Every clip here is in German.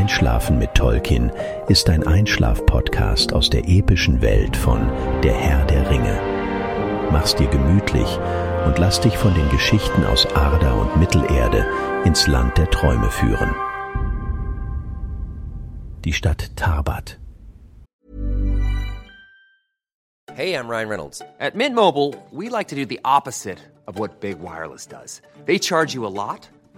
Einschlafen mit Tolkien ist ein Einschlaf-Podcast aus der epischen Welt von Der Herr der Ringe. Mach's dir gemütlich und lass dich von den Geschichten aus Arda und Mittelerde ins Land der Träume führen. Die Stadt Tarbat. Hey, I'm Ryan Reynolds. At Mint Mobile, we like to do the opposite of what Big Wireless does. They charge you a lot,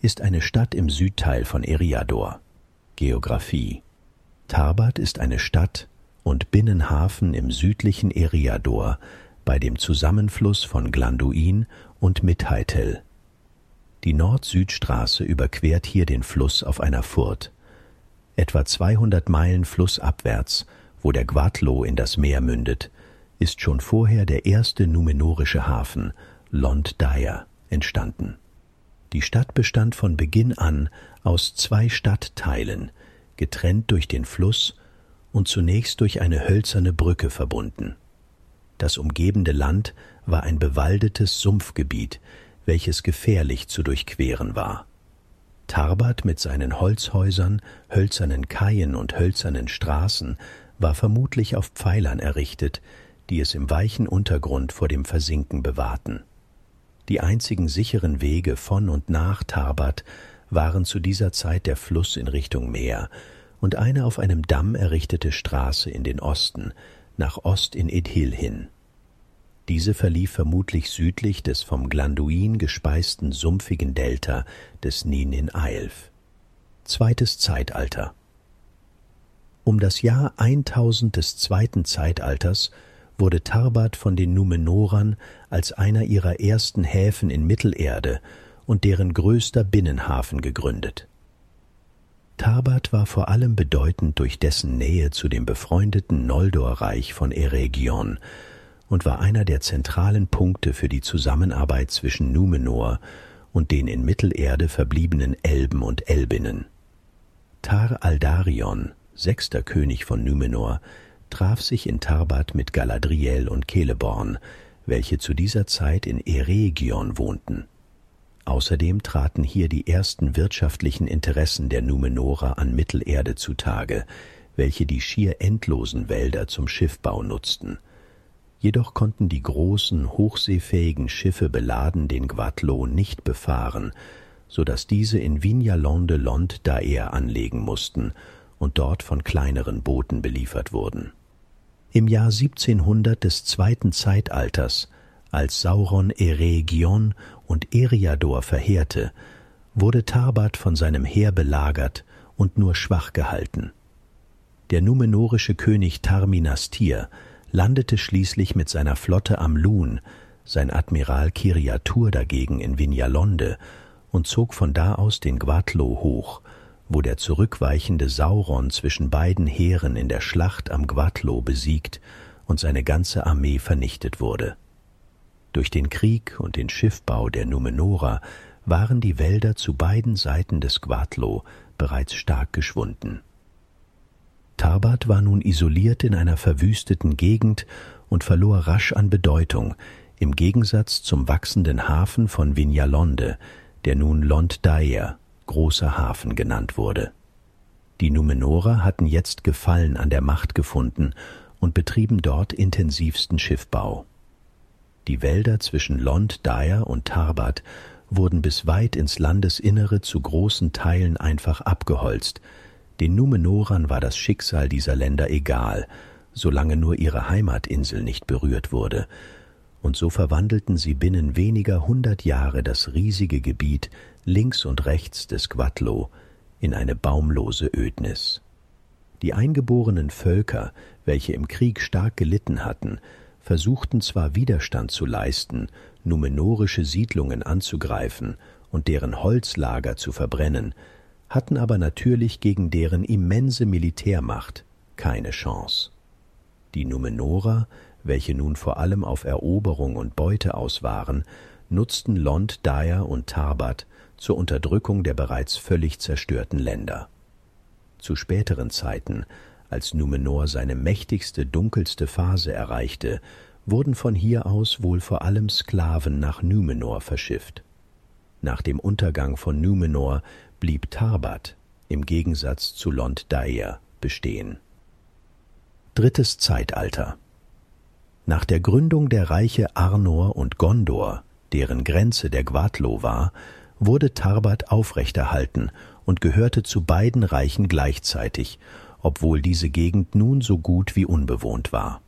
ist eine Stadt im Südteil von Eriador. Geographie Tarbat ist eine Stadt und Binnenhafen im südlichen Eriador bei dem Zusammenfluss von Glanduin und Mithaitel. Die Nord-Süd-Straße überquert hier den Fluss auf einer Furt. Etwa 200 Meilen flussabwärts, wo der Gwadlo in das Meer mündet, ist schon vorher der erste numenorische Hafen, Lond Daya, entstanden. Die Stadt bestand von Beginn an aus zwei Stadtteilen, getrennt durch den Fluss und zunächst durch eine hölzerne Brücke verbunden. Das umgebende Land war ein bewaldetes Sumpfgebiet, welches gefährlich zu durchqueren war. Tarbat mit seinen Holzhäusern, hölzernen Kaien und hölzernen Straßen war vermutlich auf Pfeilern errichtet, die es im weichen Untergrund vor dem Versinken bewahrten. Die einzigen sicheren Wege von und nach Tarbat waren zu dieser Zeit der Fluss in Richtung Meer und eine auf einem Damm errichtete Straße in den Osten, nach Ost in Edhil hin. Diese verlief vermutlich südlich des vom Glanduin gespeisten sumpfigen Delta des Nin in Eilf. Zweites Zeitalter Um das Jahr 1000 des zweiten Zeitalters wurde Tarbat von den Numenorern als einer ihrer ersten Häfen in Mittelerde und deren größter Binnenhafen gegründet. Tarbat war vor allem bedeutend durch dessen Nähe zu dem befreundeten Noldor-Reich von Eregion und war einer der zentralen Punkte für die Zusammenarbeit zwischen Numenor und den in Mittelerde verbliebenen Elben und Elbinnen. Tar Aldarion, sechster König von Numenor, traf sich in Tarbat mit Galadriel und Celeborn, welche zu dieser Zeit in Eregion wohnten. Außerdem traten hier die ersten wirtschaftlichen Interessen der Numenorer an Mittelerde zutage, welche die schier endlosen Wälder zum Schiffbau nutzten. Jedoch konnten die großen, hochseefähigen Schiffe beladen den Gwadlo nicht befahren, so dass diese in Vignalon de Lond Daer anlegen mussten und dort von kleineren Booten beliefert wurden. Im Jahr 1700 des zweiten Zeitalters, als Sauron Eregion und Eriador verheerte, wurde Tarbat von seinem Heer belagert und nur schwach gehalten. Der numenorische König Tarminastir landete schließlich mit seiner Flotte am Lun, sein Admiral Kiriatur dagegen in Vignalonde und zog von da aus den Gwadlo hoch, wo der zurückweichende Sauron zwischen beiden Heeren in der Schlacht am Gwadlo besiegt und seine ganze Armee vernichtet wurde. Durch den Krieg und den Schiffbau der Numenora waren die Wälder zu beiden Seiten des Gwadlo bereits stark geschwunden. Tarbat war nun isoliert in einer verwüsteten Gegend und verlor rasch an Bedeutung, im Gegensatz zum wachsenden Hafen von Vignalonde, der nun Lond Daer großer Hafen genannt wurde. Die Numenorer hatten jetzt Gefallen an der Macht gefunden und betrieben dort intensivsten Schiffbau. Die Wälder zwischen Lond, Dyer und Tarbat wurden bis weit ins Landesinnere zu großen Teilen einfach abgeholzt. Den Numenorern war das Schicksal dieser Länder egal, solange nur ihre Heimatinsel nicht berührt wurde, und so verwandelten sie binnen weniger hundert Jahre das riesige Gebiet links und rechts des Gwadlo in eine baumlose Ödnis. Die eingeborenen Völker, welche im Krieg stark gelitten hatten, versuchten zwar Widerstand zu leisten, numenorische Siedlungen anzugreifen und deren Holzlager zu verbrennen, hatten aber natürlich gegen deren immense Militärmacht keine Chance. Die Numenorer, welche nun vor allem auf Eroberung und Beute aus waren, nutzten Lond, Dyer und Tarbat zur Unterdrückung der bereits völlig zerstörten Länder. Zu späteren Zeiten, als Numenor seine mächtigste, dunkelste Phase erreichte, wurden von hier aus wohl vor allem Sklaven nach Numenor verschifft. Nach dem Untergang von Numenor blieb Tarbat im Gegensatz zu Lond Daer bestehen. Drittes Zeitalter Nach der Gründung der Reiche Arnor und Gondor, deren Grenze der Gwadlo war, wurde Tarbat aufrechterhalten und gehörte zu beiden Reichen gleichzeitig, obwohl diese Gegend nun so gut wie unbewohnt war.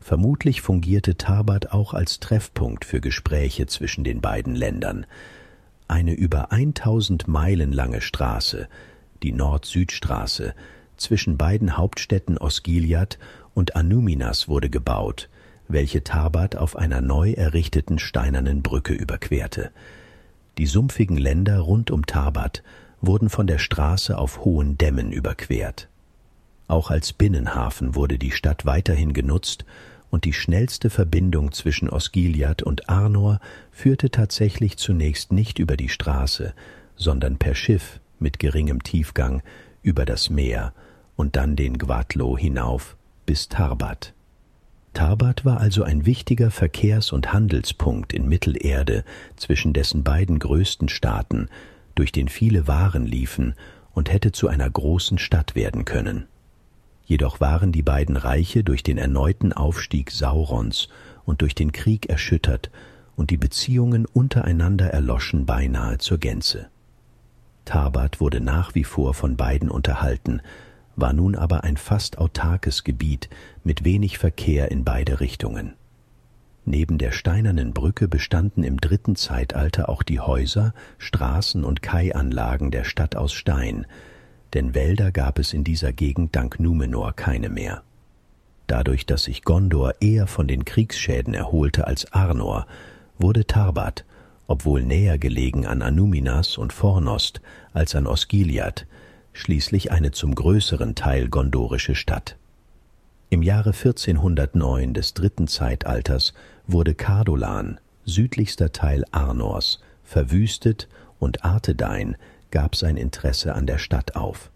Vermutlich fungierte Tarbat auch als Treffpunkt für Gespräche zwischen den beiden Ländern. Eine über 1000 Meilen lange Straße, die Nord-Süd-Straße, zwischen beiden Hauptstädten Osgiliath und Anuminas wurde gebaut, welche Tarbat auf einer neu errichteten steinernen Brücke überquerte. Die sumpfigen Länder rund um Tarbat wurden von der Straße auf hohen Dämmen überquert. Auch als Binnenhafen wurde die Stadt weiterhin genutzt und die schnellste Verbindung zwischen Osgiliath und Arnor führte tatsächlich zunächst nicht über die Straße, sondern per Schiff mit geringem Tiefgang über das Meer und dann den Gwadlo hinauf bis Tarbat. Tarbat war also ein wichtiger Verkehrs- und Handelspunkt in Mittelerde zwischen dessen beiden größten Staaten, durch den viele Waren liefen und hätte zu einer großen Stadt werden können. Jedoch waren die beiden Reiche durch den erneuten Aufstieg Saurons und durch den Krieg erschüttert und die Beziehungen untereinander erloschen beinahe zur Gänze. Tarbat wurde nach wie vor von beiden unterhalten, war nun aber ein fast autarkes Gebiet mit wenig Verkehr in beide Richtungen. Neben der steinernen Brücke bestanden im dritten Zeitalter auch die Häuser, Straßen und Kaianlagen der Stadt aus Stein, denn Wälder gab es in dieser Gegend dank Numenor keine mehr. Dadurch, dass sich Gondor eher von den Kriegsschäden erholte als Arnor, wurde Tarbat, obwohl näher gelegen an Anuminas und Fornost als an Osgiliath, schließlich eine zum größeren Teil gondorische Stadt. Im Jahre 1409 des dritten Zeitalters wurde Cardolan, südlichster Teil Arnors, verwüstet und Arthedain gab sein Interesse an der Stadt auf.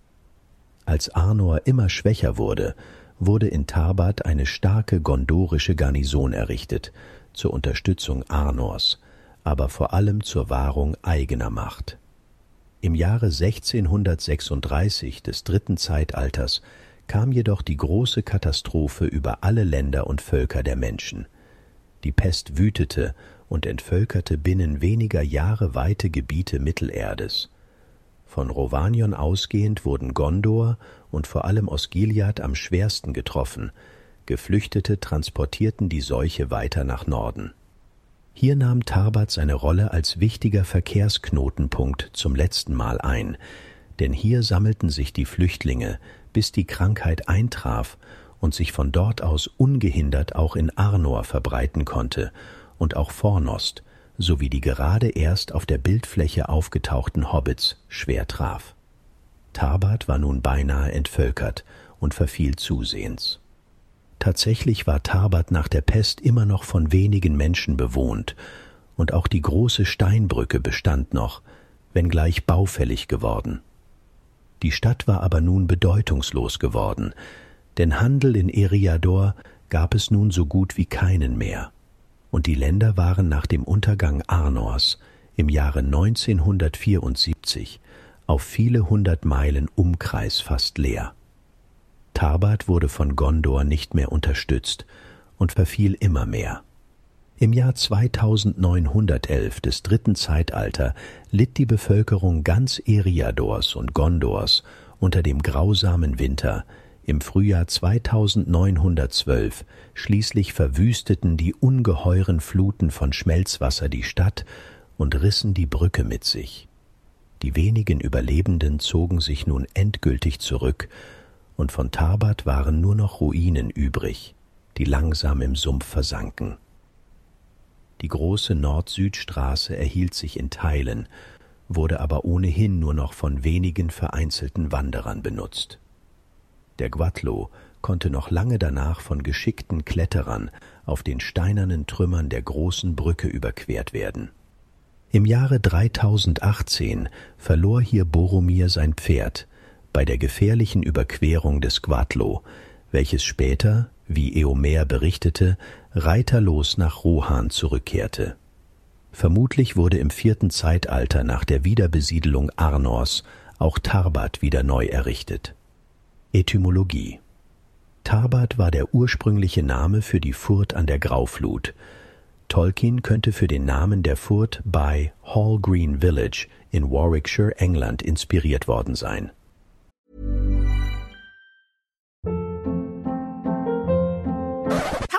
Als Arnor immer schwächer wurde, wurde in Tarbat eine starke gondorische Garnison errichtet, zur Unterstützung Arnors, aber vor allem zur Wahrung eigener Macht. Im Jahre 1636 des dritten Zeitalters kam jedoch die große Katastrophe über alle Länder und Völker der Menschen. Die Pest wütete und entvölkerte binnen weniger Jahre weite Gebiete Mittelerdes. Von Rovanion ausgehend wurden Gondor und vor allem Osgiliath am schwersten getroffen, Geflüchtete transportierten die Seuche weiter nach Norden. Hier nahm Tarbat seine Rolle als wichtiger Verkehrsknotenpunkt zum letzten Mal ein, denn hier sammelten sich die Flüchtlinge, bis die Krankheit eintraf und sich von dort aus ungehindert auch in Arnor verbreiten konnte und auch Fornost, sowie die gerade erst auf der Bildfläche aufgetauchten Hobbits schwer traf. Tarbat war nun beinahe entvölkert und verfiel zusehends. Tatsächlich war Tarbat nach der Pest immer noch von wenigen Menschen bewohnt, und auch die große Steinbrücke bestand noch, wenngleich baufällig geworden. Die Stadt war aber nun bedeutungslos geworden, denn Handel in Eriador gab es nun so gut wie keinen mehr, und die Länder waren nach dem Untergang Arnors im Jahre 1974 auf viele hundert Meilen Umkreis fast leer. Tarbat wurde von Gondor nicht mehr unterstützt und verfiel immer mehr. Im Jahr 2911 des dritten Zeitalter litt die Bevölkerung ganz Eriadors und Gondors unter dem grausamen Winter, im Frühjahr 2912 schließlich verwüsteten die ungeheuren Fluten von Schmelzwasser die Stadt und rissen die Brücke mit sich. Die wenigen Überlebenden zogen sich nun endgültig zurück und von Tarbat waren nur noch Ruinen übrig, die langsam im Sumpf versanken. Die große Nord-Süd-Straße erhielt sich in Teilen, wurde aber ohnehin nur noch von wenigen vereinzelten Wanderern benutzt. Der Guatlo konnte noch lange danach von geschickten Kletterern auf den steinernen Trümmern der großen Brücke überquert werden. Im Jahre 3018 verlor hier Boromir sein Pferd bei der gefährlichen Überquerung des Guatlo, welches später, wie Eomer berichtete, reiterlos nach Rohan zurückkehrte. Vermutlich wurde im vierten Zeitalter nach der Wiederbesiedelung Arnors auch Tarbat wieder neu errichtet. Etymologie Tarbat war der ursprüngliche Name für die Furt an der Grauflut. Tolkien könnte für den Namen der Furt bei Hall Green Village in Warwickshire, England, inspiriert worden sein.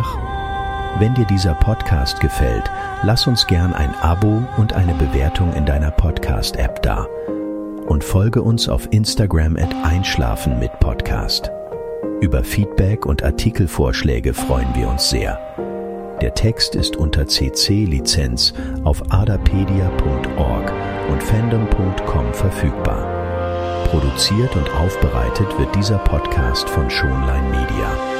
wach? Wenn dir dieser Podcast gefällt, lass uns gern ein Abo und eine Bewertung in deiner Podcast-App da. Und folge uns auf Instagram at Einschlafen mit Podcast. Über Feedback und Artikelvorschläge freuen wir uns sehr. Der Text ist unter CC-Lizenz auf adapedia.org und fandom.com verfügbar. Produziert und aufbereitet wird dieser Podcast von Schonlein Media.